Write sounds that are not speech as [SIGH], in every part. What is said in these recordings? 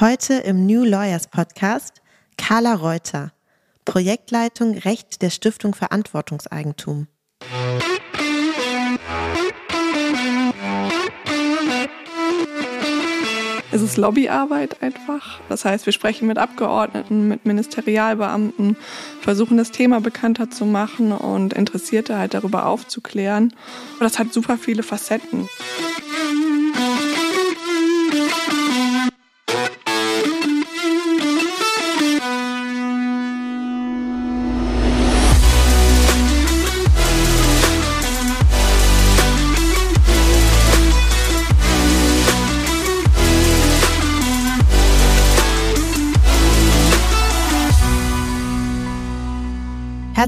Heute im New Lawyers Podcast Carla Reuter, Projektleitung Recht der Stiftung Verantwortungseigentum. Es ist Lobbyarbeit einfach. Das heißt, wir sprechen mit Abgeordneten, mit Ministerialbeamten, versuchen das Thema bekannter zu machen und Interessierte halt darüber aufzuklären. Und das hat super viele Facetten.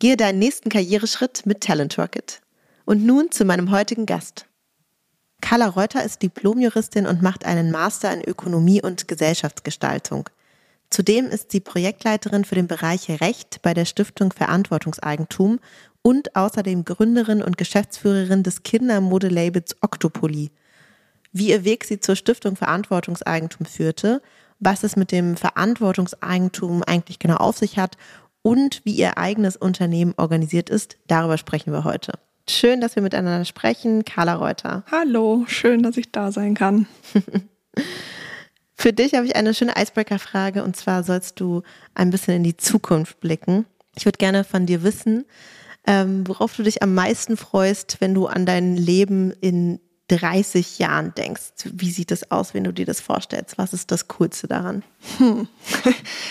Gehe deinen nächsten Karriereschritt mit Talent Rocket. Und nun zu meinem heutigen Gast. Carla Reuter ist Diplomjuristin und macht einen Master in Ökonomie und Gesellschaftsgestaltung. Zudem ist sie Projektleiterin für den Bereich Recht bei der Stiftung Verantwortungseigentum und außerdem Gründerin und Geschäftsführerin des Kindermodelabels Octopoly. Wie ihr Weg sie zur Stiftung Verantwortungseigentum führte, was es mit dem Verantwortungseigentum eigentlich genau auf sich hat und wie ihr eigenes Unternehmen organisiert ist. Darüber sprechen wir heute. Schön, dass wir miteinander sprechen. Carla Reuter. Hallo, schön, dass ich da sein kann. [LAUGHS] Für dich habe ich eine schöne Icebreaker-Frage und zwar sollst du ein bisschen in die Zukunft blicken. Ich würde gerne von dir wissen, ähm, worauf du dich am meisten freust, wenn du an dein Leben in 30 Jahren denkst? Wie sieht das aus, wenn du dir das vorstellst? Was ist das Coolste daran? Hm. [LAUGHS]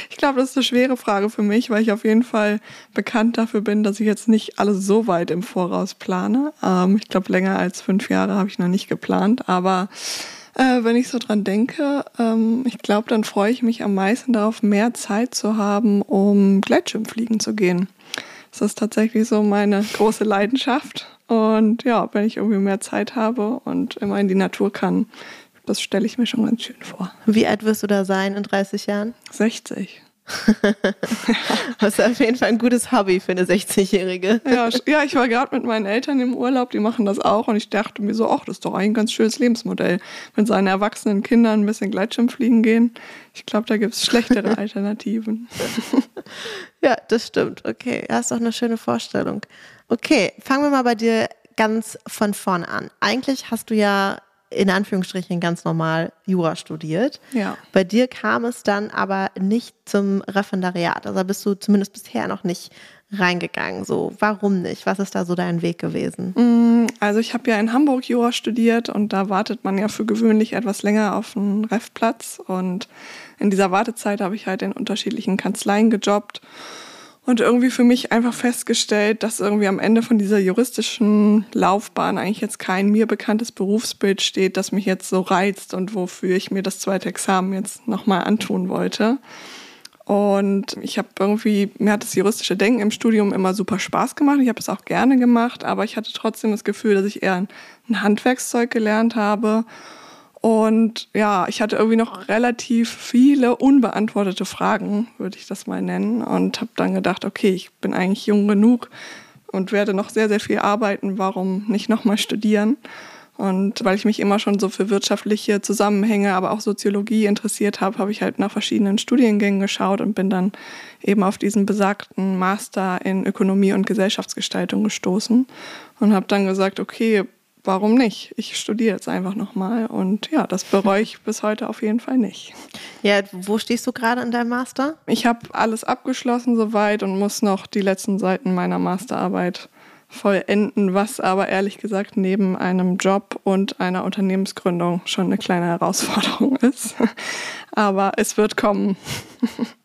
Ich glaube, das ist eine schwere Frage für mich, weil ich auf jeden Fall bekannt dafür bin, dass ich jetzt nicht alles so weit im Voraus plane. Ähm, ich glaube, länger als fünf Jahre habe ich noch nicht geplant, aber äh, wenn ich so dran denke, ähm, ich glaube, dann freue ich mich am meisten darauf, mehr Zeit zu haben, um Gleitschirmfliegen zu gehen. Das ist tatsächlich so meine große Leidenschaft. Und ja, wenn ich irgendwie mehr Zeit habe und immer in die Natur kann, das stelle ich mir schon ganz schön vor. Wie alt wirst du da sein in 30 Jahren? 60. das ist auf jeden Fall ein gutes Hobby für eine 60-Jährige. Ja, ja, ich war gerade mit meinen Eltern im Urlaub, die machen das auch und ich dachte mir so, ach, das ist doch ein ganz schönes Lebensmodell. Mit seinen erwachsenen Kindern ein bisschen Gleitschirmfliegen gehen. Ich glaube, da gibt es schlechtere [LAUGHS] Alternativen. ja, das stimmt. Okay, das ist doch eine schöne Vorstellung. Okay, fangen wir mal bei dir ganz von vorne an. Eigentlich hast du ja in Anführungsstrichen ganz normal Jura studiert. Ja. Bei dir kam es dann aber nicht zum Referendariat. Also bist du zumindest bisher noch nicht reingegangen. So, warum nicht? Was ist da so dein Weg gewesen? Mm, also ich habe ja in Hamburg Jura studiert und da wartet man ja für gewöhnlich etwas länger auf einen Refplatz. Und in dieser Wartezeit habe ich halt in unterschiedlichen Kanzleien gejobbt und irgendwie für mich einfach festgestellt, dass irgendwie am Ende von dieser juristischen Laufbahn eigentlich jetzt kein mir bekanntes Berufsbild steht, das mich jetzt so reizt und wofür ich mir das zweite Examen jetzt nochmal antun wollte. Und ich habe irgendwie, mir hat das juristische Denken im Studium immer super Spaß gemacht. Ich habe es auch gerne gemacht, aber ich hatte trotzdem das Gefühl, dass ich eher ein Handwerkszeug gelernt habe und ja, ich hatte irgendwie noch relativ viele unbeantwortete Fragen, würde ich das mal nennen. Und habe dann gedacht, okay, ich bin eigentlich jung genug und werde noch sehr, sehr viel arbeiten. Warum nicht nochmal studieren? Und weil ich mich immer schon so für wirtschaftliche Zusammenhänge, aber auch Soziologie interessiert habe, habe ich halt nach verschiedenen Studiengängen geschaut und bin dann eben auf diesen besagten Master in Ökonomie und Gesellschaftsgestaltung gestoßen und habe dann gesagt, okay, warum nicht? Ich studiere jetzt einfach nochmal und ja, das bereue ich bis heute auf jeden Fall nicht. Ja, wo stehst du gerade in deinem Master? Ich habe alles abgeschlossen soweit und muss noch die letzten Seiten meiner Masterarbeit vollenden, was aber ehrlich gesagt neben einem Job und einer Unternehmensgründung schon eine kleine Herausforderung [LAUGHS] ist. Aber es wird kommen.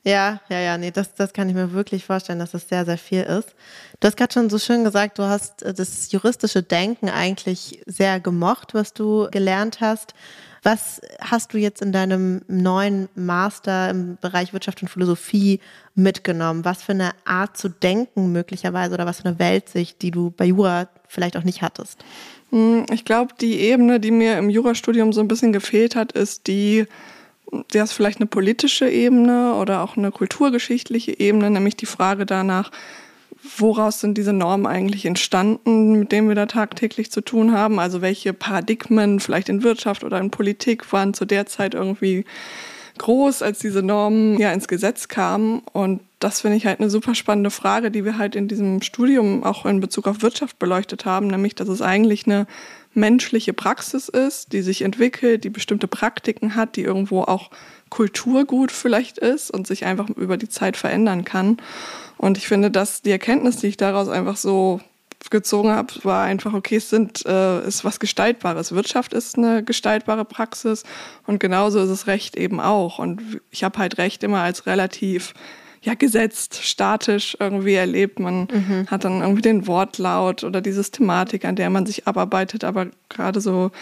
Ja, ja, ja, nee, das, das kann ich mir wirklich vorstellen, dass das sehr, sehr viel ist. Du hast gerade schon so schön gesagt, du hast äh, das juristische Denken eigentlich sehr gemocht, was du gelernt hast. Was hast du jetzt in deinem neuen Master im Bereich Wirtschaft und Philosophie mitgenommen? Was für eine Art zu denken möglicherweise oder was für eine Weltsicht, die du bei Jura vielleicht auch nicht hattest? Hm, ich glaube, die Ebene, die mir im Jurastudium so ein bisschen gefehlt hat, ist die, der ist vielleicht eine politische Ebene oder auch eine kulturgeschichtliche Ebene, nämlich die Frage danach, woraus sind diese Normen eigentlich entstanden, mit denen wir da tagtäglich zu tun haben? Also welche Paradigmen vielleicht in Wirtschaft oder in Politik waren zu der Zeit irgendwie groß, als diese Normen ja ins Gesetz kamen? Und das finde ich halt eine super spannende Frage, die wir halt in diesem Studium auch in Bezug auf Wirtschaft beleuchtet haben, nämlich dass es eigentlich eine menschliche Praxis ist, die sich entwickelt, die bestimmte Praktiken hat, die irgendwo auch Kulturgut vielleicht ist und sich einfach über die Zeit verändern kann. Und ich finde, dass die Erkenntnis, die ich daraus einfach so gezogen habe, war einfach, okay, es sind, äh, ist was Gestaltbares. Wirtschaft ist eine gestaltbare Praxis und genauso ist es Recht eben auch. Und ich habe halt Recht immer als relativ ja, gesetzt, statisch irgendwie erlebt. Man mhm. hat dann irgendwie den Wortlaut oder die Systematik, an der man sich abarbeitet, aber gerade so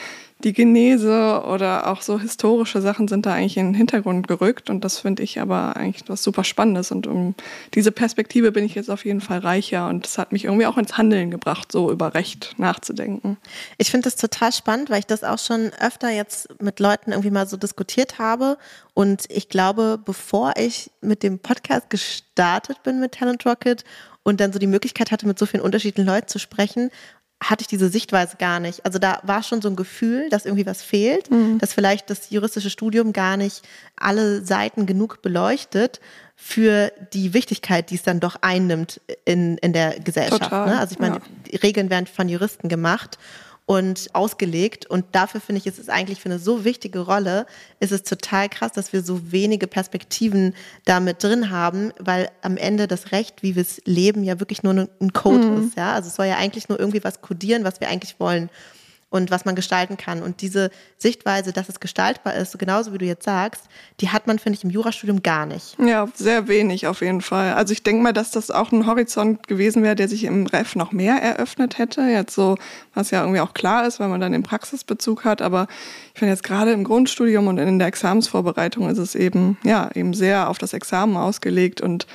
die Genese oder auch so historische Sachen sind da eigentlich in den Hintergrund gerückt und das finde ich aber eigentlich was super Spannendes und um diese Perspektive bin ich jetzt auf jeden Fall reicher und das hat mich irgendwie auch ins Handeln gebracht, so über Recht nachzudenken. Ich finde das total spannend, weil ich das auch schon öfter jetzt mit Leuten irgendwie mal so diskutiert habe und ich glaube, bevor ich mit dem Podcast gestartet bin mit Talent Rocket und dann so die Möglichkeit hatte, mit so vielen unterschiedlichen Leuten zu sprechen, hatte ich diese Sichtweise gar nicht. Also da war schon so ein Gefühl, dass irgendwie was fehlt, mhm. dass vielleicht das juristische Studium gar nicht alle Seiten genug beleuchtet für die Wichtigkeit, die es dann doch einnimmt in, in der Gesellschaft. Ne? Also ich meine, ja. Regeln werden von Juristen gemacht und ausgelegt. Und dafür finde ich, ist es eigentlich für eine so wichtige Rolle, ist es total krass, dass wir so wenige Perspektiven damit drin haben, weil am Ende das Recht, wie wir es leben, ja wirklich nur ein Code mhm. ist. Ja? Also es soll ja eigentlich nur irgendwie was kodieren, was wir eigentlich wollen und was man gestalten kann. Und diese Sichtweise, dass es gestaltbar ist, genauso wie du jetzt sagst, die hat man, finde ich, im Jurastudium gar nicht. Ja, sehr wenig auf jeden Fall. Also ich denke mal, dass das auch ein Horizont gewesen wäre, der sich im Ref noch mehr eröffnet hätte. Jetzt so, was ja irgendwie auch klar ist, weil man dann den Praxisbezug hat. Aber ich finde jetzt gerade im Grundstudium und in der Examensvorbereitung ist es eben, ja, eben sehr auf das Examen ausgelegt und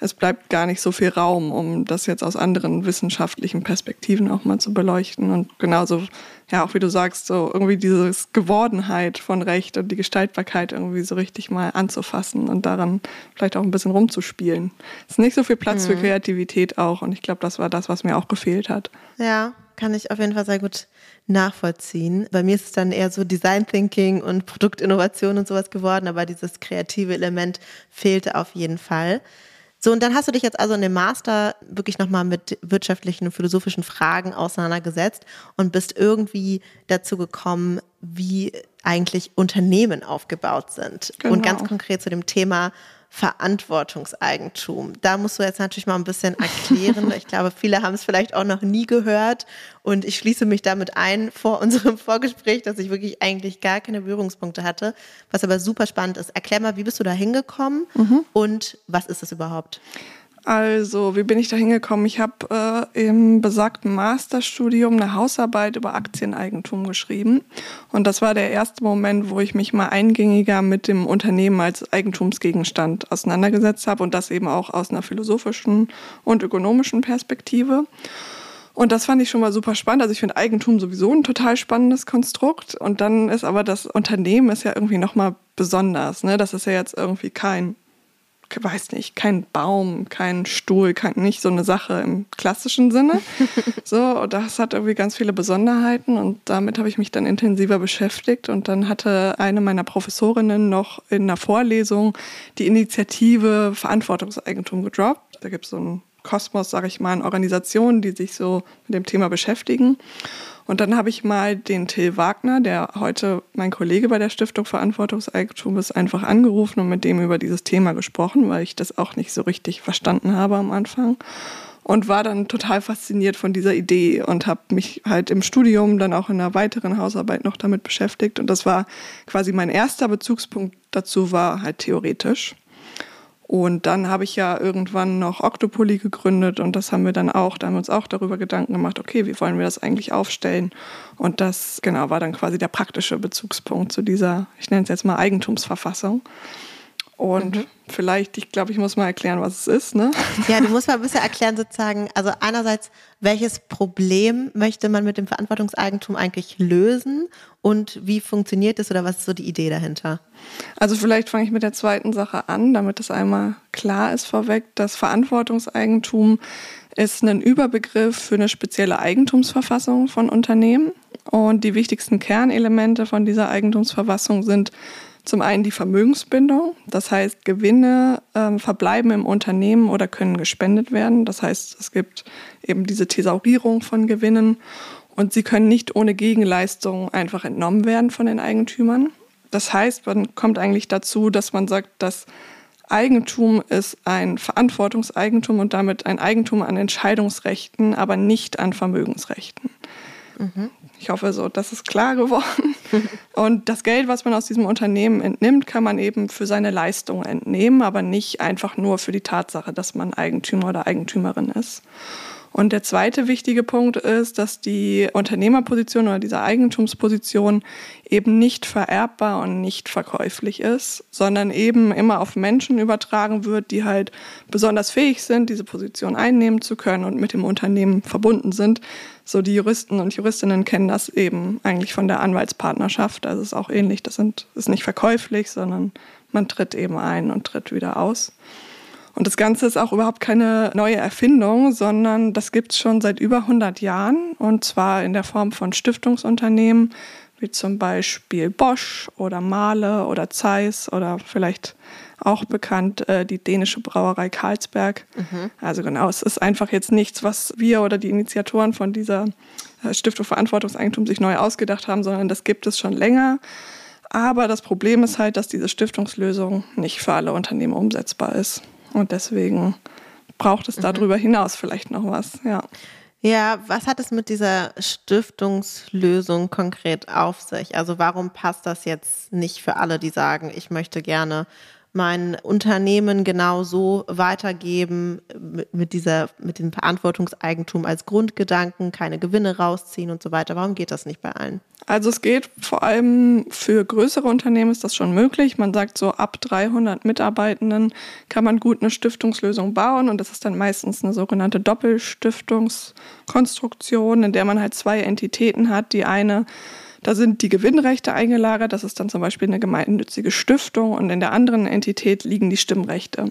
es bleibt gar nicht so viel Raum, um das jetzt aus anderen wissenschaftlichen Perspektiven auch mal zu beleuchten. Und genauso, ja, auch wie du sagst, so irgendwie diese Gewordenheit von Recht und die Gestaltbarkeit irgendwie so richtig mal anzufassen und daran vielleicht auch ein bisschen rumzuspielen. Es ist nicht so viel Platz mhm. für Kreativität auch. Und ich glaube, das war das, was mir auch gefehlt hat. Ja, kann ich auf jeden Fall sehr gut nachvollziehen. Bei mir ist es dann eher so Design Thinking und Produktinnovation und sowas geworden, aber dieses kreative Element fehlte auf jeden Fall. So, und dann hast du dich jetzt also in dem Master wirklich nochmal mit wirtschaftlichen und philosophischen Fragen auseinandergesetzt und bist irgendwie dazu gekommen, wie eigentlich Unternehmen aufgebaut sind. Genau. Und ganz konkret zu dem Thema Verantwortungseigentum. Da musst du jetzt natürlich mal ein bisschen erklären. Ich glaube, viele haben es vielleicht auch noch nie gehört. Und ich schließe mich damit ein vor unserem Vorgespräch, dass ich wirklich eigentlich gar keine Berührungspunkte hatte. Was aber super spannend ist. Erklär mal, wie bist du da hingekommen mhm. und was ist es überhaupt? Also, wie bin ich da hingekommen? Ich habe äh, im besagten Masterstudium eine Hausarbeit über Aktieneigentum geschrieben. Und das war der erste Moment, wo ich mich mal eingängiger mit dem Unternehmen als Eigentumsgegenstand auseinandergesetzt habe und das eben auch aus einer philosophischen und ökonomischen Perspektive. Und das fand ich schon mal super spannend. Also ich finde Eigentum sowieso ein total spannendes Konstrukt. Und dann ist aber das Unternehmen ist ja irgendwie nochmal besonders. Ne? Das ist ja jetzt irgendwie kein weiß nicht, kein Baum, kein Stuhl, kein, nicht so eine Sache im klassischen Sinne. [LAUGHS] so, das hat irgendwie ganz viele Besonderheiten und damit habe ich mich dann intensiver beschäftigt. Und dann hatte eine meiner Professorinnen noch in einer Vorlesung die Initiative Verantwortungseigentum gedroppt. Da gibt es so einen Kosmos, sage ich mal, an Organisationen, die sich so mit dem Thema beschäftigen. Und dann habe ich mal den Till Wagner, der heute mein Kollege bei der Stiftung Verantwortungseigentum ist, einfach angerufen und mit dem über dieses Thema gesprochen, weil ich das auch nicht so richtig verstanden habe am Anfang. Und war dann total fasziniert von dieser Idee und habe mich halt im Studium dann auch in einer weiteren Hausarbeit noch damit beschäftigt. Und das war quasi mein erster Bezugspunkt dazu, war halt theoretisch. Und dann habe ich ja irgendwann noch Octopoly gegründet und das haben wir dann auch, da haben wir uns auch darüber Gedanken gemacht, okay, wie wollen wir das eigentlich aufstellen? Und das, genau, war dann quasi der praktische Bezugspunkt zu dieser, ich nenne es jetzt mal Eigentumsverfassung. Und mhm. vielleicht, ich glaube, ich muss mal erklären, was es ist. Ne? Ja, du musst mal ein bisschen erklären, sozusagen, also einerseits, welches Problem möchte man mit dem Verantwortungseigentum eigentlich lösen und wie funktioniert es oder was ist so die Idee dahinter? Also vielleicht fange ich mit der zweiten Sache an, damit es einmal klar ist vorweg. Das Verantwortungseigentum ist ein Überbegriff für eine spezielle Eigentumsverfassung von Unternehmen. Und die wichtigsten Kernelemente von dieser Eigentumsverfassung sind zum einen die Vermögensbindung, das heißt Gewinne äh, verbleiben im Unternehmen oder können gespendet werden. Das heißt, es gibt eben diese Thesaurierung von Gewinnen und sie können nicht ohne Gegenleistung einfach entnommen werden von den Eigentümern. Das heißt, man kommt eigentlich dazu, dass man sagt, dass Eigentum ist ein Verantwortungseigentum und damit ein Eigentum an Entscheidungsrechten, aber nicht an Vermögensrechten. Mhm. Ich hoffe, so, das ist klar geworden. [LAUGHS] Und das Geld, was man aus diesem Unternehmen entnimmt, kann man eben für seine Leistung entnehmen, aber nicht einfach nur für die Tatsache, dass man Eigentümer oder Eigentümerin ist. Und der zweite wichtige Punkt ist, dass die Unternehmerposition oder diese Eigentumsposition eben nicht vererbbar und nicht verkäuflich ist, sondern eben immer auf Menschen übertragen wird, die halt besonders fähig sind, diese Position einnehmen zu können und mit dem Unternehmen verbunden sind. So die Juristen und Juristinnen kennen das eben eigentlich von der Anwaltspartnerschaft. Also es ist auch ähnlich. Das sind, ist nicht verkäuflich, sondern man tritt eben ein und tritt wieder aus. Und das Ganze ist auch überhaupt keine neue Erfindung, sondern das gibt es schon seit über 100 Jahren und zwar in der Form von Stiftungsunternehmen, wie zum Beispiel Bosch oder Mahle oder Zeiss oder vielleicht auch bekannt äh, die dänische Brauerei Carlsberg. Mhm. Also genau, es ist einfach jetzt nichts, was wir oder die Initiatoren von dieser äh, Stiftung Verantwortungseigentum sich neu ausgedacht haben, sondern das gibt es schon länger. Aber das Problem ist halt, dass diese Stiftungslösung nicht für alle Unternehmen umsetzbar ist. Und deswegen braucht es mhm. darüber hinaus vielleicht noch was, ja. Ja, was hat es mit dieser Stiftungslösung konkret auf sich? Also warum passt das jetzt nicht für alle, die sagen, ich möchte gerne mein Unternehmen genau so weitergeben mit dieser, mit dem Verantwortungseigentum als Grundgedanken, keine Gewinne rausziehen und so weiter. Warum geht das nicht bei allen? Also es geht vor allem für größere Unternehmen ist das schon möglich. Man sagt so ab 300 Mitarbeitenden kann man gut eine Stiftungslösung bauen und das ist dann meistens eine sogenannte Doppelstiftungskonstruktion, in der man halt zwei Entitäten hat. Die eine da sind die Gewinnrechte eingelagert. Das ist dann zum Beispiel eine gemeinnützige Stiftung und in der anderen Entität liegen die Stimmrechte.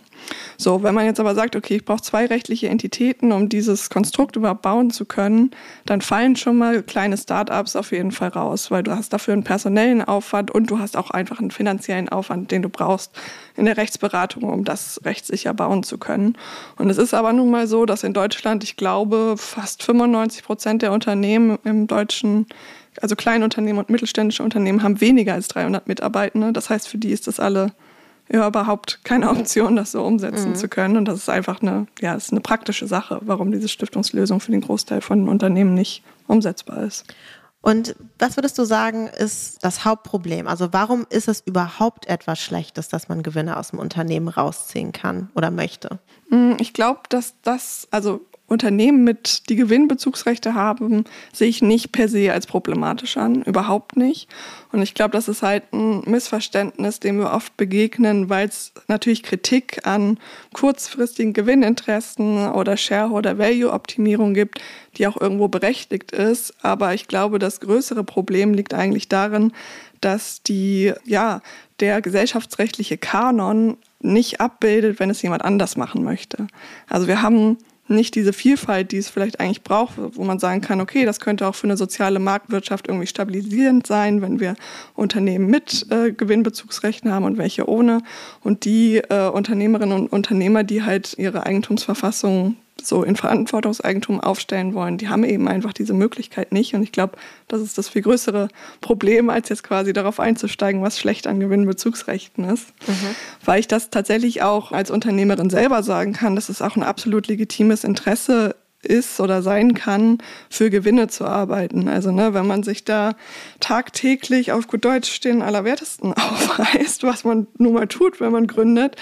So, wenn man jetzt aber sagt, okay, ich brauche zwei rechtliche Entitäten, um dieses Konstrukt überhaupt bauen zu können, dann fallen schon mal kleine Startups auf jeden Fall raus, weil du hast dafür einen personellen Aufwand und du hast auch einfach einen finanziellen Aufwand, den du brauchst in der Rechtsberatung, um das rechtssicher bauen zu können. Und es ist aber nun mal so, dass in Deutschland, ich glaube, fast 95 Prozent der Unternehmen im deutschen also Kleinunternehmen und mittelständische Unternehmen haben weniger als 300 Mitarbeitende. Das heißt, für die ist das alle ja, überhaupt keine [LAUGHS] Option, das so umsetzen mhm. zu können. Und das ist einfach eine, ja, ist eine praktische Sache, warum diese Stiftungslösung für den Großteil von Unternehmen nicht umsetzbar ist. Und was würdest du sagen, ist das Hauptproblem? Also warum ist es überhaupt etwas Schlechtes, dass man Gewinne aus dem Unternehmen rausziehen kann oder möchte? Mm, ich glaube, dass das, also Unternehmen mit, die Gewinnbezugsrechte haben, sehe ich nicht per se als problematisch an, überhaupt nicht. Und ich glaube, das ist halt ein Missverständnis, dem wir oft begegnen, weil es natürlich Kritik an kurzfristigen Gewinninteressen oder Shareholder-Value-Optimierung gibt, die auch irgendwo berechtigt ist. Aber ich glaube, das größere Problem liegt eigentlich darin, dass die, ja, der gesellschaftsrechtliche Kanon nicht abbildet, wenn es jemand anders machen möchte. Also wir haben nicht diese Vielfalt, die es vielleicht eigentlich braucht, wo man sagen kann, okay, das könnte auch für eine soziale Marktwirtschaft irgendwie stabilisierend sein, wenn wir Unternehmen mit äh, Gewinnbezugsrechten haben und welche ohne. Und die äh, Unternehmerinnen und Unternehmer, die halt ihre Eigentumsverfassung so in Verantwortungseigentum aufstellen wollen, die haben eben einfach diese Möglichkeit nicht. Und ich glaube, das ist das viel größere Problem, als jetzt quasi darauf einzusteigen, was schlecht an Gewinnbezugsrechten ist. Mhm. Weil ich das tatsächlich auch als Unternehmerin selber sagen kann, dass es auch ein absolut legitimes Interesse ist oder sein kann, für Gewinne zu arbeiten. Also ne, wenn man sich da tagtäglich auf gut Deutsch den Allerwertesten [LAUGHS] aufreißt, was man nun mal tut, wenn man gründet,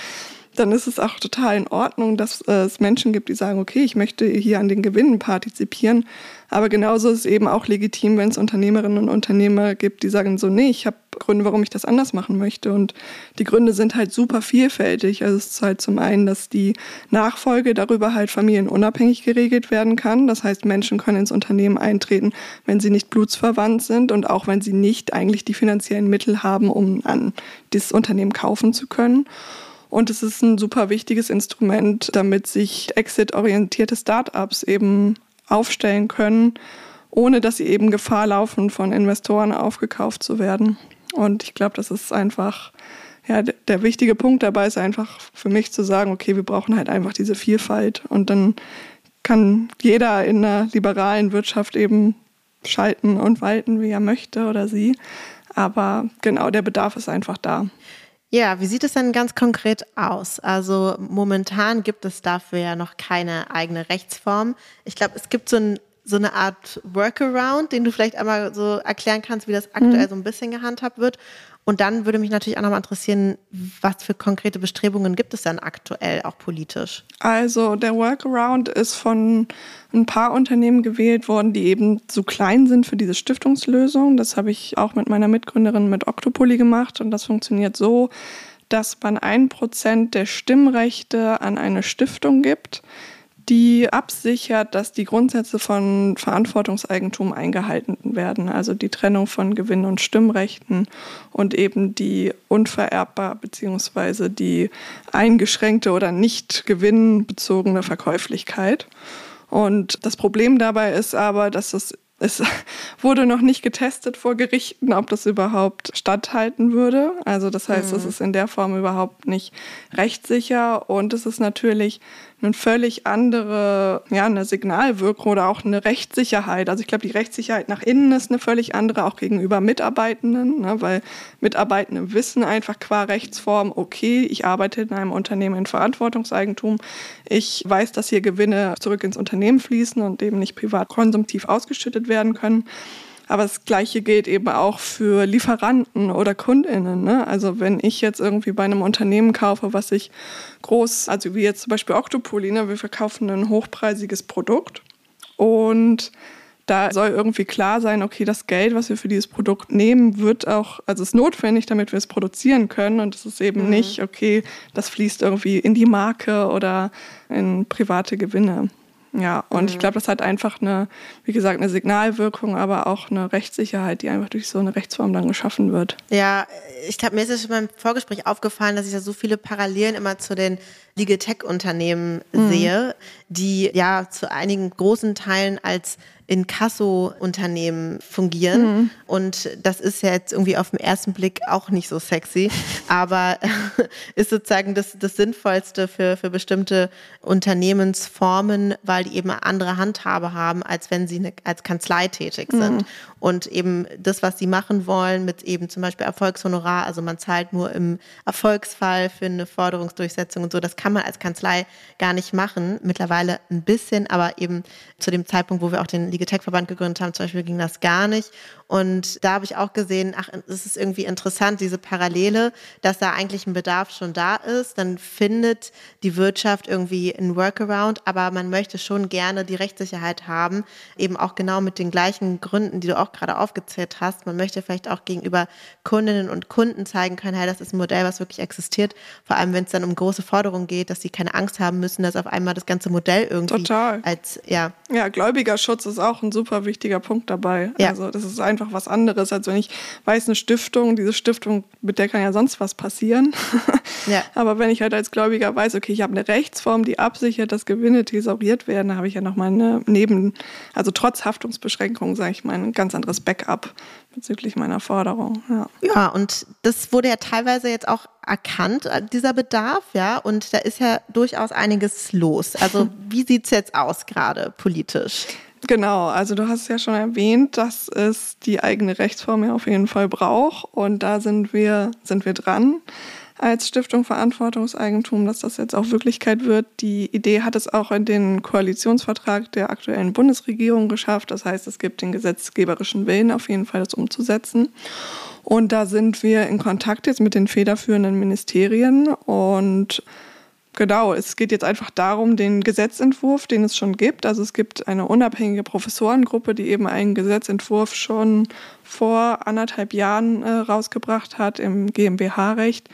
dann ist es auch total in Ordnung, dass äh, es Menschen gibt, die sagen, okay, ich möchte hier an den Gewinnen partizipieren. Aber genauso ist es eben auch legitim, wenn es Unternehmerinnen und Unternehmer gibt, die sagen so, nee, ich habe Gründe, warum ich das anders machen möchte. Und die Gründe sind halt super vielfältig. Also es ist halt zum einen, dass die Nachfolge darüber halt familienunabhängig geregelt werden kann. Das heißt, Menschen können ins Unternehmen eintreten, wenn sie nicht blutsverwandt sind und auch wenn sie nicht eigentlich die finanziellen Mittel haben, um an dieses Unternehmen kaufen zu können. Und es ist ein super wichtiges Instrument, damit sich exit-orientierte Startups eben aufstellen können, ohne dass sie eben Gefahr laufen, von Investoren aufgekauft zu werden. Und ich glaube, das ist einfach, ja, der wichtige Punkt dabei ist einfach für mich zu sagen, okay, wir brauchen halt einfach diese Vielfalt. Und dann kann jeder in einer liberalen Wirtschaft eben schalten und walten, wie er möchte oder sie. Aber genau, der Bedarf ist einfach da. Ja, wie sieht es denn ganz konkret aus? Also momentan gibt es dafür ja noch keine eigene Rechtsform. Ich glaube, es gibt so, ein, so, eine Art Workaround, den du vielleicht einmal so erklären kannst, wie das aktuell mhm. so ein bisschen gehandhabt wird. Und dann würde mich natürlich auch nochmal interessieren, was für konkrete Bestrebungen gibt es denn aktuell auch politisch? Also der Workaround ist von ein paar Unternehmen gewählt worden, die eben zu klein sind für diese Stiftungslösung. Das habe ich auch mit meiner Mitgründerin mit Octopoly gemacht und das funktioniert so, dass man ein Prozent der Stimmrechte an eine Stiftung gibt die absichert, dass die Grundsätze von Verantwortungseigentum eingehalten werden, also die Trennung von Gewinn- und Stimmrechten und eben die unvererbbar bzw. die eingeschränkte oder nicht gewinnbezogene Verkäuflichkeit. Und das Problem dabei ist aber, dass es es [LAUGHS] wurde noch nicht getestet vor Gerichten, ob das überhaupt statthalten würde. Also das heißt, es mhm. ist in der Form überhaupt nicht rechtssicher und es ist natürlich eine völlig andere, ja, eine Signalwirkung oder auch eine Rechtssicherheit. Also ich glaube, die Rechtssicherheit nach innen ist eine völlig andere, auch gegenüber Mitarbeitenden, ne, weil Mitarbeitende wissen einfach qua Rechtsform, okay, ich arbeite in einem Unternehmen in Verantwortungseigentum. Ich weiß, dass hier Gewinne zurück ins Unternehmen fließen und eben nicht privat konsumtiv ausgeschüttet werden können. Aber das Gleiche gilt eben auch für Lieferanten oder KundInnen. Ne? Also wenn ich jetzt irgendwie bei einem Unternehmen kaufe, was ich groß, also wie jetzt zum Beispiel Octopoly, ne? wir verkaufen ein hochpreisiges Produkt und da soll irgendwie klar sein, okay, das Geld, was wir für dieses Produkt nehmen, wird auch, also ist notwendig, damit wir es produzieren können. Und es ist eben mhm. nicht, okay, das fließt irgendwie in die Marke oder in private Gewinne. Ja, und mhm. ich glaube, das hat einfach eine, wie gesagt, eine Signalwirkung, aber auch eine Rechtssicherheit, die einfach durch so eine Rechtsform dann geschaffen wird. Ja, ich glaube, mir ist es schon beim Vorgespräch aufgefallen, dass ich da so viele Parallelen immer zu den Legal Tech-Unternehmen mhm. sehe, die ja zu einigen großen Teilen als Inkasso-Unternehmen fungieren. Mhm. Und das ist ja jetzt irgendwie auf den ersten Blick auch nicht so sexy, aber [LAUGHS] ist sozusagen das, das Sinnvollste für, für bestimmte Unternehmensformen, weil die eben andere Handhabe haben, als wenn sie eine, als Kanzlei tätig sind. Mhm. Und eben das, was sie machen wollen, mit eben zum Beispiel Erfolgshonorar, also man zahlt nur im Erfolgsfall für eine Forderungsdurchsetzung und so, das kann man als Kanzlei gar nicht machen. Mittlerweile ein bisschen, aber eben zu dem Zeitpunkt, wo wir auch den Legal-Tech-Verband gegründet haben, zum Beispiel ging das gar nicht. Und da habe ich auch gesehen, ach, es ist irgendwie interessant, diese Parallele, dass da eigentlich ein Bedarf schon da ist. Dann findet die Wirtschaft irgendwie einen Workaround, aber man möchte schon gerne die Rechtssicherheit haben, eben auch genau mit den gleichen Gründen, die du auch gerade aufgezählt hast. Man möchte vielleicht auch gegenüber Kundinnen und Kunden zeigen können, hey, das ist ein Modell, was wirklich existiert. Vor allem, wenn es dann um große Forderungen geht, dass sie keine Angst haben müssen, dass auf einmal das ganze Modell irgendwie Total. als, ja. Ja, Gläubigerschutz ist auch ein super wichtiger Punkt dabei. Ja. Also, das ist ein einfach was anderes, als wenn ich weiß, eine Stiftung, diese Stiftung, mit der kann ja sonst was passieren. [LAUGHS] Ja. Aber wenn ich halt als Gläubiger weiß, okay, ich habe eine Rechtsform, die absichert, dass Gewinne thesauriert werden, dann habe ich ja nochmal eine Neben, also trotz Haftungsbeschränkung, sage ich mal, ein ganz anderes Backup bezüglich meiner Forderung. Ja. ja, und das wurde ja teilweise jetzt auch erkannt, äh, dieser Bedarf, ja, und da ist ja durchaus einiges los. Also [LAUGHS] wie sieht es jetzt aus gerade politisch? Genau, also du hast ja schon erwähnt, dass es die eigene Rechtsform ja auf jeden Fall braucht und da sind wir, sind wir dran als Stiftung Verantwortungseigentum, dass das jetzt auch Wirklichkeit wird. Die Idee hat es auch in den Koalitionsvertrag der aktuellen Bundesregierung geschafft. Das heißt, es gibt den gesetzgeberischen Willen auf jeden Fall, das umzusetzen. Und da sind wir in Kontakt jetzt mit den federführenden Ministerien und Genau, es geht jetzt einfach darum, den Gesetzentwurf, den es schon gibt. Also es gibt eine unabhängige Professorengruppe, die eben einen Gesetzentwurf schon vor anderthalb Jahren äh, rausgebracht hat im GmbH-Recht,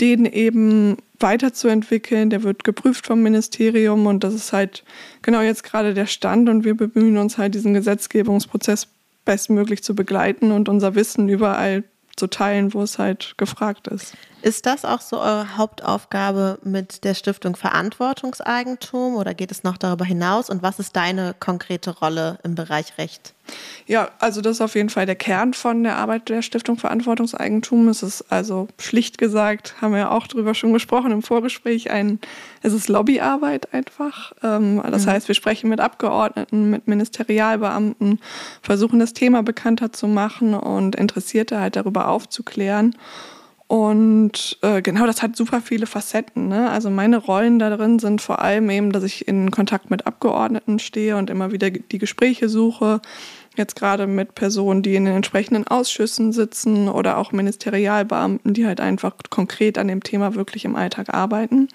den eben weiterzuentwickeln. Der wird geprüft vom Ministerium und das ist halt genau jetzt gerade der Stand und wir bemühen uns halt, diesen Gesetzgebungsprozess bestmöglich zu begleiten und unser Wissen überall zu teilen, wo es halt gefragt ist. Ist das auch so eure Hauptaufgabe mit der Stiftung Verantwortungseigentum oder geht es noch darüber hinaus? Und was ist deine konkrete Rolle im Bereich Recht? Ja, also das ist auf jeden Fall der Kern von der Arbeit der Stiftung Verantwortungseigentum. Es ist also schlicht gesagt, haben wir ja auch darüber schon gesprochen im Vorgespräch, ein, es ist Lobbyarbeit einfach. Ähm, das mhm. heißt, wir sprechen mit Abgeordneten, mit Ministerialbeamten, versuchen das Thema bekannter zu machen und Interessierte halt darüber aufzuklären. Und äh, genau, das hat super viele Facetten. Ne? Also meine Rollen darin sind vor allem eben, dass ich in Kontakt mit Abgeordneten stehe und immer wieder die Gespräche suche. Jetzt gerade mit Personen, die in den entsprechenden Ausschüssen sitzen oder auch Ministerialbeamten, die halt einfach konkret an dem Thema wirklich im Alltag arbeiten.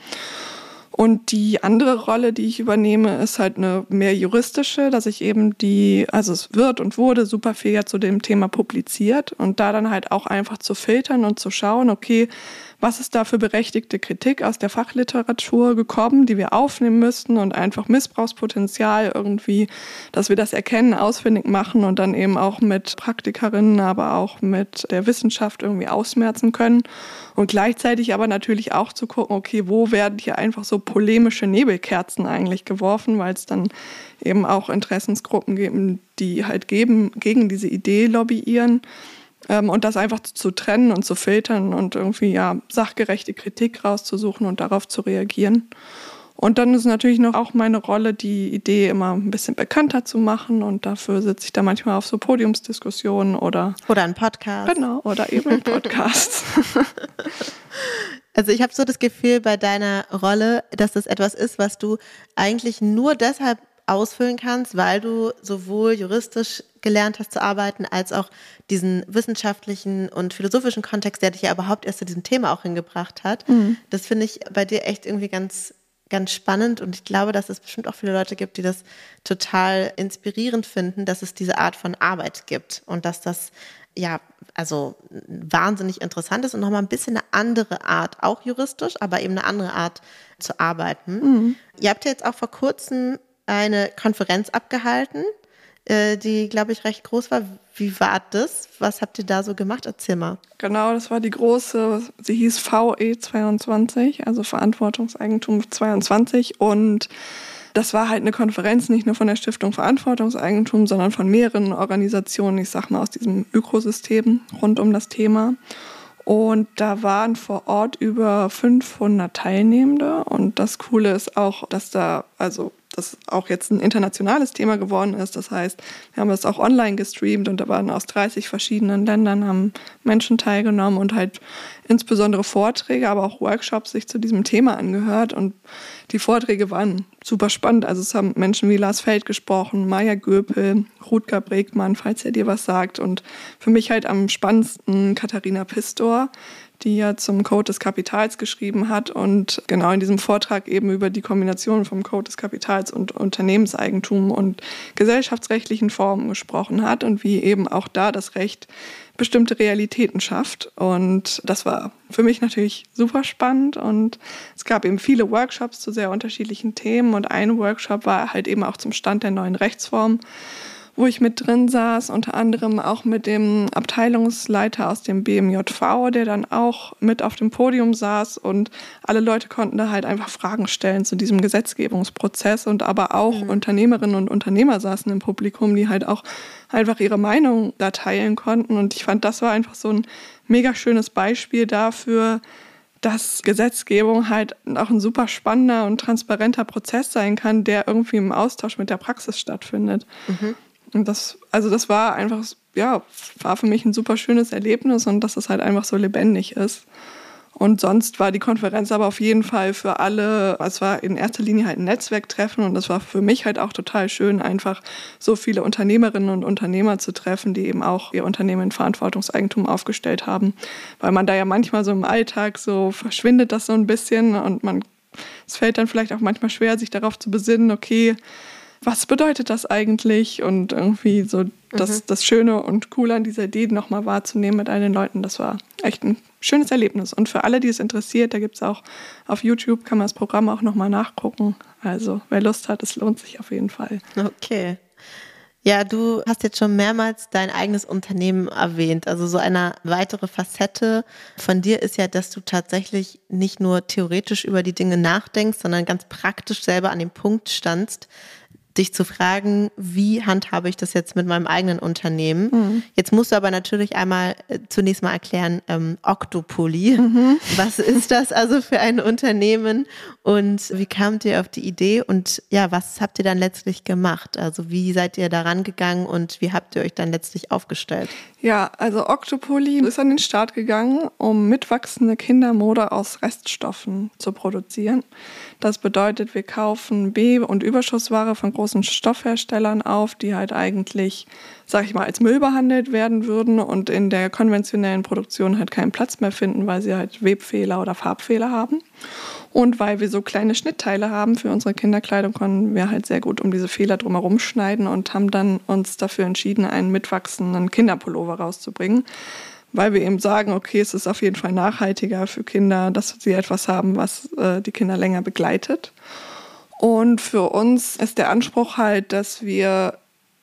Und die andere Rolle, die ich übernehme, ist halt eine mehr juristische, dass ich eben die, also es wird und wurde super viel ja zu dem Thema publiziert und da dann halt auch einfach zu filtern und zu schauen, okay, was ist da für berechtigte Kritik aus der Fachliteratur gekommen, die wir aufnehmen müssten und einfach Missbrauchspotenzial irgendwie, dass wir das erkennen, ausfindig machen und dann eben auch mit Praktikerinnen, aber auch mit der Wissenschaft irgendwie ausmerzen können. Und gleichzeitig aber natürlich auch zu gucken, okay, wo werden hier einfach so polemische Nebelkerzen eigentlich geworfen, weil es dann eben auch Interessensgruppen geben, die halt geben, gegen diese Idee lobbyieren. Ähm, und das einfach zu trennen und zu filtern und irgendwie ja sachgerechte Kritik rauszusuchen und darauf zu reagieren. Und dann ist natürlich noch auch meine Rolle, die Idee immer ein bisschen bekannter zu machen. Und dafür sitze ich da manchmal auf so Podiumsdiskussionen oder. Oder ein Podcast. Genau, oder eben [LAUGHS] ein Podcast. also ich habe so das Gefühl bei deiner Rolle, dass das etwas ist, was du eigentlich nur deshalb ausfüllen kannst, weil du sowohl juristisch gelernt hast zu arbeiten, als auch diesen wissenschaftlichen und philosophischen Kontext, der dich ja überhaupt erst zu diesem Thema auch hingebracht hat. Mhm. Das finde ich bei dir echt irgendwie ganz, ganz spannend und ich glaube, dass es bestimmt auch viele Leute gibt, die das total inspirierend finden, dass es diese Art von Arbeit gibt und dass das ja, also wahnsinnig interessant ist und nochmal ein bisschen eine andere Art, auch juristisch, aber eben eine andere Art zu arbeiten. Mhm. Ihr habt ja jetzt auch vor kurzem eine Konferenz abgehalten, äh, die, glaube ich, recht groß war. Wie war das? Was habt ihr da so gemacht? Erzähl mal. Genau, das war die große, sie hieß VE22, also Verantwortungseigentum 22 und das war halt eine Konferenz nicht nur von der Stiftung Verantwortungseigentum, sondern von mehreren Organisationen, ich sag mal aus diesem Ökosystem rund um das Thema. Und da waren vor Ort über 500 Teilnehmende. Und das Coole ist auch, dass da also das auch jetzt ein internationales Thema geworden ist. Das heißt, wir haben das auch online gestreamt und da waren aus 30 verschiedenen Ländern haben Menschen teilgenommen und halt insbesondere Vorträge, aber auch Workshops sich zu diesem Thema angehört und die Vorträge waren super spannend. Also es haben Menschen wie Lars Feld gesprochen, Maya Göpel, Rutger Bregmann, falls er dir was sagt und für mich halt am spannendsten Katharina Pistor, die ja zum Code des Kapitals geschrieben hat und genau in diesem Vortrag eben über die Kombination vom Code des Kapitals und Unternehmenseigentum und gesellschaftsrechtlichen Formen gesprochen hat und wie eben auch da das Recht bestimmte Realitäten schafft. Und das war für mich natürlich super spannend und es gab eben viele Workshops zu sehr unterschiedlichen Themen und ein Workshop war halt eben auch zum Stand der neuen Rechtsform wo ich mit drin saß, unter anderem auch mit dem Abteilungsleiter aus dem BMJV, der dann auch mit auf dem Podium saß und alle Leute konnten da halt einfach Fragen stellen zu diesem Gesetzgebungsprozess und aber auch mhm. Unternehmerinnen und Unternehmer saßen im Publikum, die halt auch einfach ihre Meinung da teilen konnten und ich fand, das war einfach so ein mega schönes Beispiel dafür, dass Gesetzgebung halt auch ein super spannender und transparenter Prozess sein kann, der irgendwie im Austausch mit der Praxis stattfindet. Mhm. Und das, also das war einfach, ja, war für mich ein super schönes Erlebnis und dass es halt einfach so lebendig ist. Und sonst war die Konferenz aber auf jeden Fall für alle, es war in erster Linie halt ein Netzwerktreffen und das war für mich halt auch total schön, einfach so viele Unternehmerinnen und Unternehmer zu treffen, die eben auch ihr Unternehmen in Verantwortungseigentum aufgestellt haben. Weil man da ja manchmal so im Alltag so verschwindet das so ein bisschen und man es fällt dann vielleicht auch manchmal schwer, sich darauf zu besinnen, okay, was bedeutet das eigentlich? Und irgendwie so das, mhm. das Schöne und Coole an dieser Idee nochmal wahrzunehmen mit all den Leuten, das war echt ein schönes Erlebnis. Und für alle, die es interessiert, da gibt es auch auf YouTube, kann man das Programm auch nochmal nachgucken. Also wer Lust hat, es lohnt sich auf jeden Fall. Okay. Ja, du hast jetzt schon mehrmals dein eigenes Unternehmen erwähnt. Also so eine weitere Facette von dir ist ja, dass du tatsächlich nicht nur theoretisch über die Dinge nachdenkst, sondern ganz praktisch selber an dem Punkt standst, dich zu fragen, wie handhabe ich das jetzt mit meinem eigenen Unternehmen? Mhm. Jetzt musst du aber natürlich einmal äh, zunächst mal erklären, ähm, Octopoly, mhm. [LAUGHS] was ist das also für ein Unternehmen und wie kamt ihr auf die Idee und ja, was habt ihr dann letztlich gemacht? Also wie seid ihr daran gegangen und wie habt ihr euch dann letztlich aufgestellt? Ja, also Octopoly ist an den Start gegangen, um mitwachsende Kindermode aus Reststoffen zu produzieren. Das bedeutet, wir kaufen B- und Überschussware von großen Stoffherstellern auf, die halt eigentlich, sag ich mal, als Müll behandelt werden würden und in der konventionellen Produktion halt keinen Platz mehr finden, weil sie halt Webfehler oder Farbfehler haben. Und weil wir so kleine Schnittteile haben für unsere Kinderkleidung, können wir halt sehr gut um diese Fehler drumherum schneiden und haben dann uns dafür entschieden, einen mitwachsenden Kinderpullover rauszubringen weil wir eben sagen, okay, es ist auf jeden Fall nachhaltiger für Kinder, dass sie etwas haben, was äh, die Kinder länger begleitet. Und für uns ist der Anspruch halt, dass wir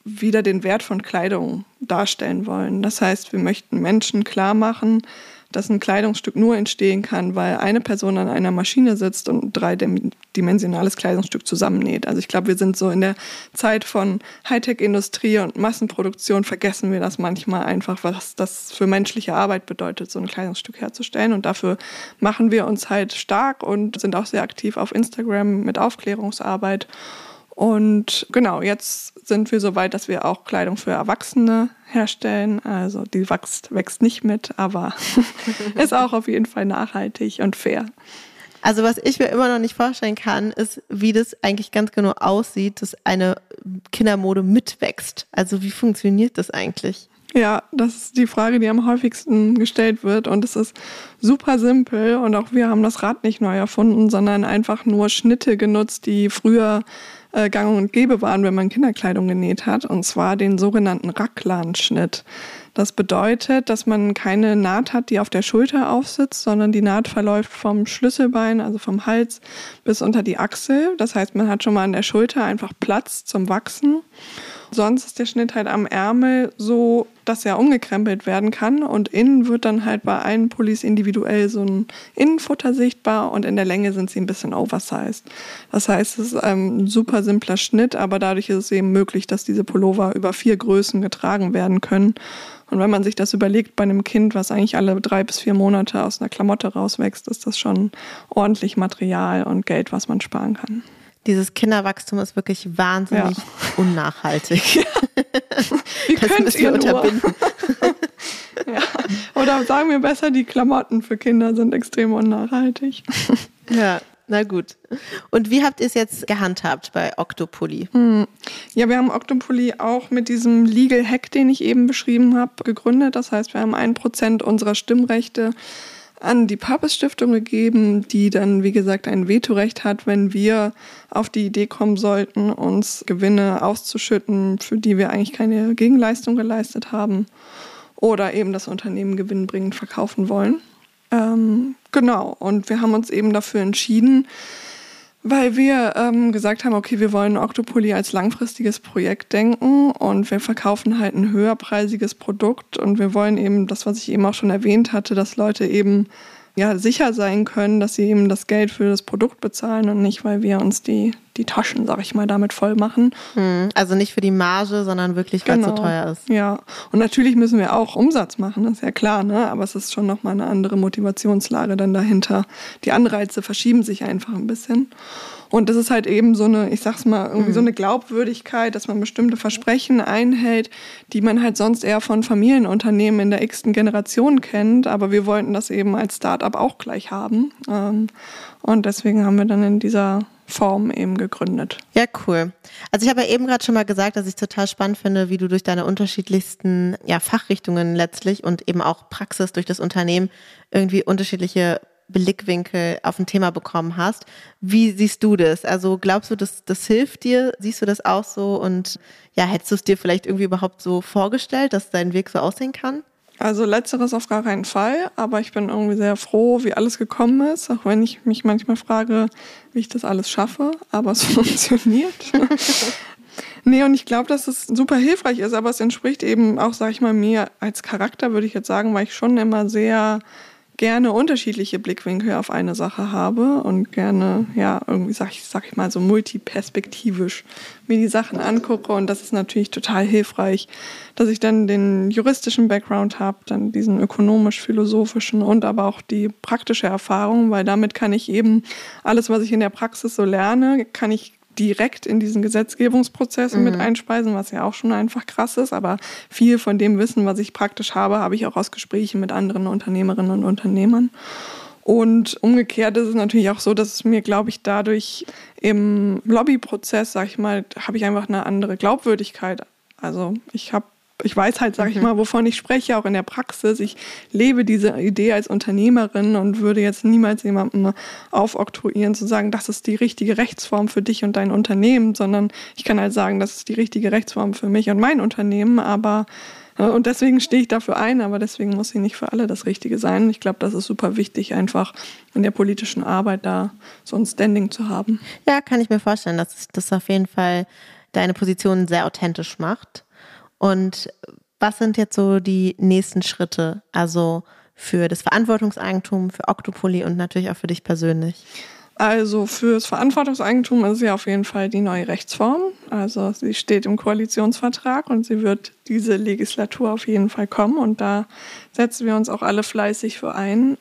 wieder den Wert von Kleidung darstellen wollen. Das heißt, wir möchten Menschen klar machen, dass ein Kleidungsstück nur entstehen kann, weil eine Person an einer Maschine sitzt und ein dreidimensionales Kleidungsstück zusammennäht. Also ich glaube, wir sind so in der Zeit von Hightech-Industrie und Massenproduktion, vergessen wir das manchmal einfach, was das für menschliche Arbeit bedeutet, so ein Kleidungsstück herzustellen. Und dafür machen wir uns halt stark und sind auch sehr aktiv auf Instagram mit Aufklärungsarbeit. Und genau, jetzt sind wir so weit, dass wir auch Kleidung für Erwachsene herstellen. Also die wächst, wächst nicht mit, aber [LAUGHS] ist auch auf jeden Fall nachhaltig und fair. Also was ich mir immer noch nicht vorstellen kann, ist, wie das eigentlich ganz genau aussieht, dass eine Kindermode mitwächst. Also wie funktioniert das eigentlich? Ja, das ist die Frage, die am häufigsten gestellt wird. Und es ist super simpel. Und auch wir haben das Rad nicht neu erfunden, sondern einfach nur Schnitte genutzt, die früher äh, gang und gäbe waren, wenn man Kinderkleidung genäht hat, und zwar den sogenannten Racklan-Schnitt. Das bedeutet, dass man keine Naht hat, die auf der Schulter aufsitzt, sondern die Naht verläuft vom Schlüsselbein, also vom Hals, bis unter die Achsel. Das heißt, man hat schon mal an der Schulter einfach Platz zum Wachsen. Sonst ist der Schnitt halt am Ärmel so, dass er umgekrempelt werden kann und innen wird dann halt bei allen Pullis individuell so ein Innenfutter sichtbar und in der Länge sind sie ein bisschen oversized. Das heißt, es ist ein super simpler Schnitt, aber dadurch ist es eben möglich, dass diese Pullover über vier Größen getragen werden können. Und wenn man sich das überlegt bei einem Kind, was eigentlich alle drei bis vier Monate aus einer Klamotte rauswächst, ist das schon ordentlich Material und Geld, was man sparen kann dieses Kinderwachstum ist wirklich wahnsinnig ja. unnachhaltig. [LAUGHS] Ja. Wie [LAUGHS] das könnt ihr unterbinden. [LAUGHS] ja. Oder sagen wir besser, die Klamotten für Kinder sind extrem unnachhaltig. ja, na gut. Und wie habt ihr es jetzt gehandhabt bei Octopoly? Hm. Ja, wir haben Octopoly auch mit diesem Legal Hack, den ich eben beschrieben habe, gegründet. Das heißt, wir haben ein Prozent unserer Stimmrechte an die Purpose Stiftung gegeben, die dann, wie gesagt, ein Vetorecht hat, wenn wir auf die Idee kommen sollten, uns Gewinne auszuschütten, für die wir eigentlich keine Gegenleistung geleistet haben oder eben das Unternehmen gewinnbringend verkaufen wollen. Ähm, genau, und wir haben uns eben dafür entschieden, weil wir ähm, gesagt haben, okay, wir wollen Octopoly als langfristiges Projekt denken und wir verkaufen halt ein höherpreisiges Produkt und wir wollen eben das, was ich eben auch schon erwähnt hatte, dass Leute eben ja, sicher sein können, dass sie eben das Geld für das Produkt bezahlen und nicht, weil wir uns die, die Taschen, sag ich mal, damit voll machen. Hm, also nicht für die Marge, sondern wirklich, weil es so genau. teuer ist. Ja, und natürlich müssen wir auch Umsatz machen, das ist ja klar, ne? aber es ist schon nochmal eine andere Motivationslage dann dahinter. Die Anreize verschieben sich einfach ein bisschen. Und das ist halt eben so eine, ich sag's mal, irgendwie mhm. so eine Glaubwürdigkeit, dass man bestimmte Versprechen einhält, die man halt sonst eher von Familienunternehmen in der x-ten Generation kennt. Aber wir wollten das eben als Startup auch gleich haben. Ähm, und deswegen haben wir dann in dieser Form eben gegründet. Ja, cool. Also ich habe ja eben gerade schon mal gesagt, dass ich total spannend finde, wie du durch deine unterschiedlichsten ja, Fachrichtungen letztlich und eben auch Praxis durch das Unternehmen irgendwie unterschiedliche Blickwinkel auf ein Thema bekommen hast. Wie siehst du das? Also glaubst du, dass das hilft dir? Siehst du das auch so? Und ja, hättest du es dir vielleicht irgendwie überhaupt so vorgestellt, dass dein Weg so aussehen kann? Also letzteres auf gar keinen Fall, aber ich bin irgendwie sehr froh, wie alles gekommen ist, auch wenn ich mich manchmal frage, wie ich das alles schaffe, aber es [LAUGHS] funktioniert. nee, und ich glaube, dass es super hilfreich ist, aber es entspricht eben auch, sag ich mal, mir als Charakter, würde ich jetzt sagen, weil ich schon immer sehr gerne unterschiedliche Blickwinkel auf eine Sache habe und gerne, ja, irgendwie sag ich, sag ich mal so multiperspektivisch mir die Sachen angucke. Und das ist natürlich total hilfreich, dass ich dann den juristischen Background habe, dann diesen ökonomisch-philosophischen und aber auch die praktische Erfahrung, weil damit kann ich eben alles, was ich in der Praxis so lerne, kann ich direkt in diesen Gesetzgebungsprozess mhm. mit einspeisen, was ja auch schon einfach krass ist. Aber viel von dem Wissen, was ich praktisch habe, habe ich auch aus Gesprächen mit anderen Unternehmerinnen und Unternehmern. Und umgekehrt ist es natürlich auch so, dass es mir, glaube ich, dadurch im Lobbyprozess, sag ich mal, habe ich einfach eine andere Glaubwürdigkeit. Also ich habe ich weiß halt, sage ich mhm. mal, wovon ich spreche, auch in der Praxis. Ich lebe diese Idee als Unternehmerin und würde jetzt niemals jemandem aufoktroyieren, zu sagen, das ist die richtige Rechtsform für dich und dein Unternehmen, sondern ich kann halt sagen, das ist die richtige Rechtsform für mich und mein Unternehmen, aber äh, und deswegen stehe ich dafür ein, aber deswegen muss sie nicht für alle das Richtige sein. Ich glaube, das ist super wichtig, einfach in der politischen Arbeit da so ein Standing zu haben. Ja, kann ich mir vorstellen, dass das auf jeden Fall deine Position sehr authentisch macht. Und was sind jetzt so die nächsten Schritte? Also für das Verantwortungseigentum, für Octopoly und natürlich auch für dich persönlich? Also fürs Verantwortungseigentum ist ja auf jeden Fall die neue Rechtsform. Also sie steht im Koalitionsvertrag und sie wird diese Legislatur auf jeden Fall kommen und da setzen wir uns auch alle fleißig für ein.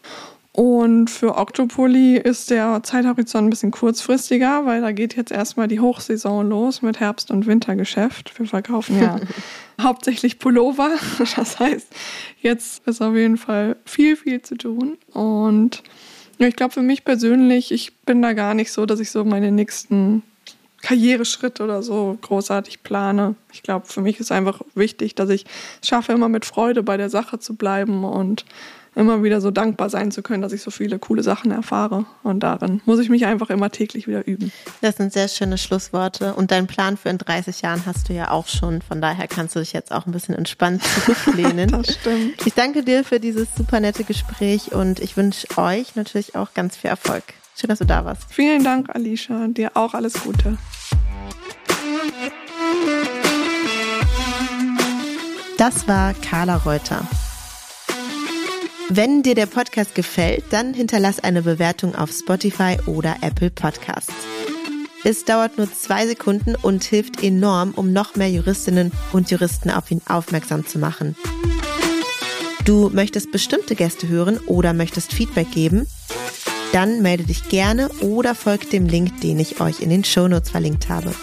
Und für Octopoly ist der Zeithorizont ein bisschen kurzfristiger, weil da geht jetzt erstmal die Hochsaison los mit Herbst- und Wintergeschäft. Wir verkaufen ja [LAUGHS] hauptsächlich Pullover. [LAUGHS] Das heißt, jetzt ist auf jeden Fall viel, viel zu tun. Und ich glaube, für mich persönlich, ich bin da gar nicht so, dass ich so meine nächsten Karriereschritte oder so großartig plane. Ich glaube, für mich ist einfach wichtig, dass ich es schaffe, immer mit Freude bei der Sache zu bleiben und immer wieder so dankbar sein zu können, dass ich so viele coole Sachen erfahre. Und darin muss ich mich einfach immer täglich wieder üben. Das sind sehr schöne Schlussworte. Und deinen Plan für in 30 Jahren hast du ja auch schon. Von daher kannst du dich jetzt auch ein bisschen entspannt zurücklehnen. [LAUGHS] das stimmt. Ich danke dir für dieses super nette Gespräch und ich wünsche euch natürlich auch ganz viel Erfolg. Schön, dass du da warst. Vielen Dank, Alicia. Dir auch alles Gute. Das war Carla Reuter. Wenn dir der Podcast gefällt, dann hinterlass eine Bewertung auf Spotify oder Apple Podcasts. Es dauert nur zwei Sekunden und hilft enorm, um noch mehr Juristinnen und Juristen auf ihn aufmerksam zu machen. Du möchtest bestimmte Gäste hören oder möchtest Feedback geben? Dann melde dich gerne oder folgt dem Link, den ich euch in den Shownotes verlinkt habe.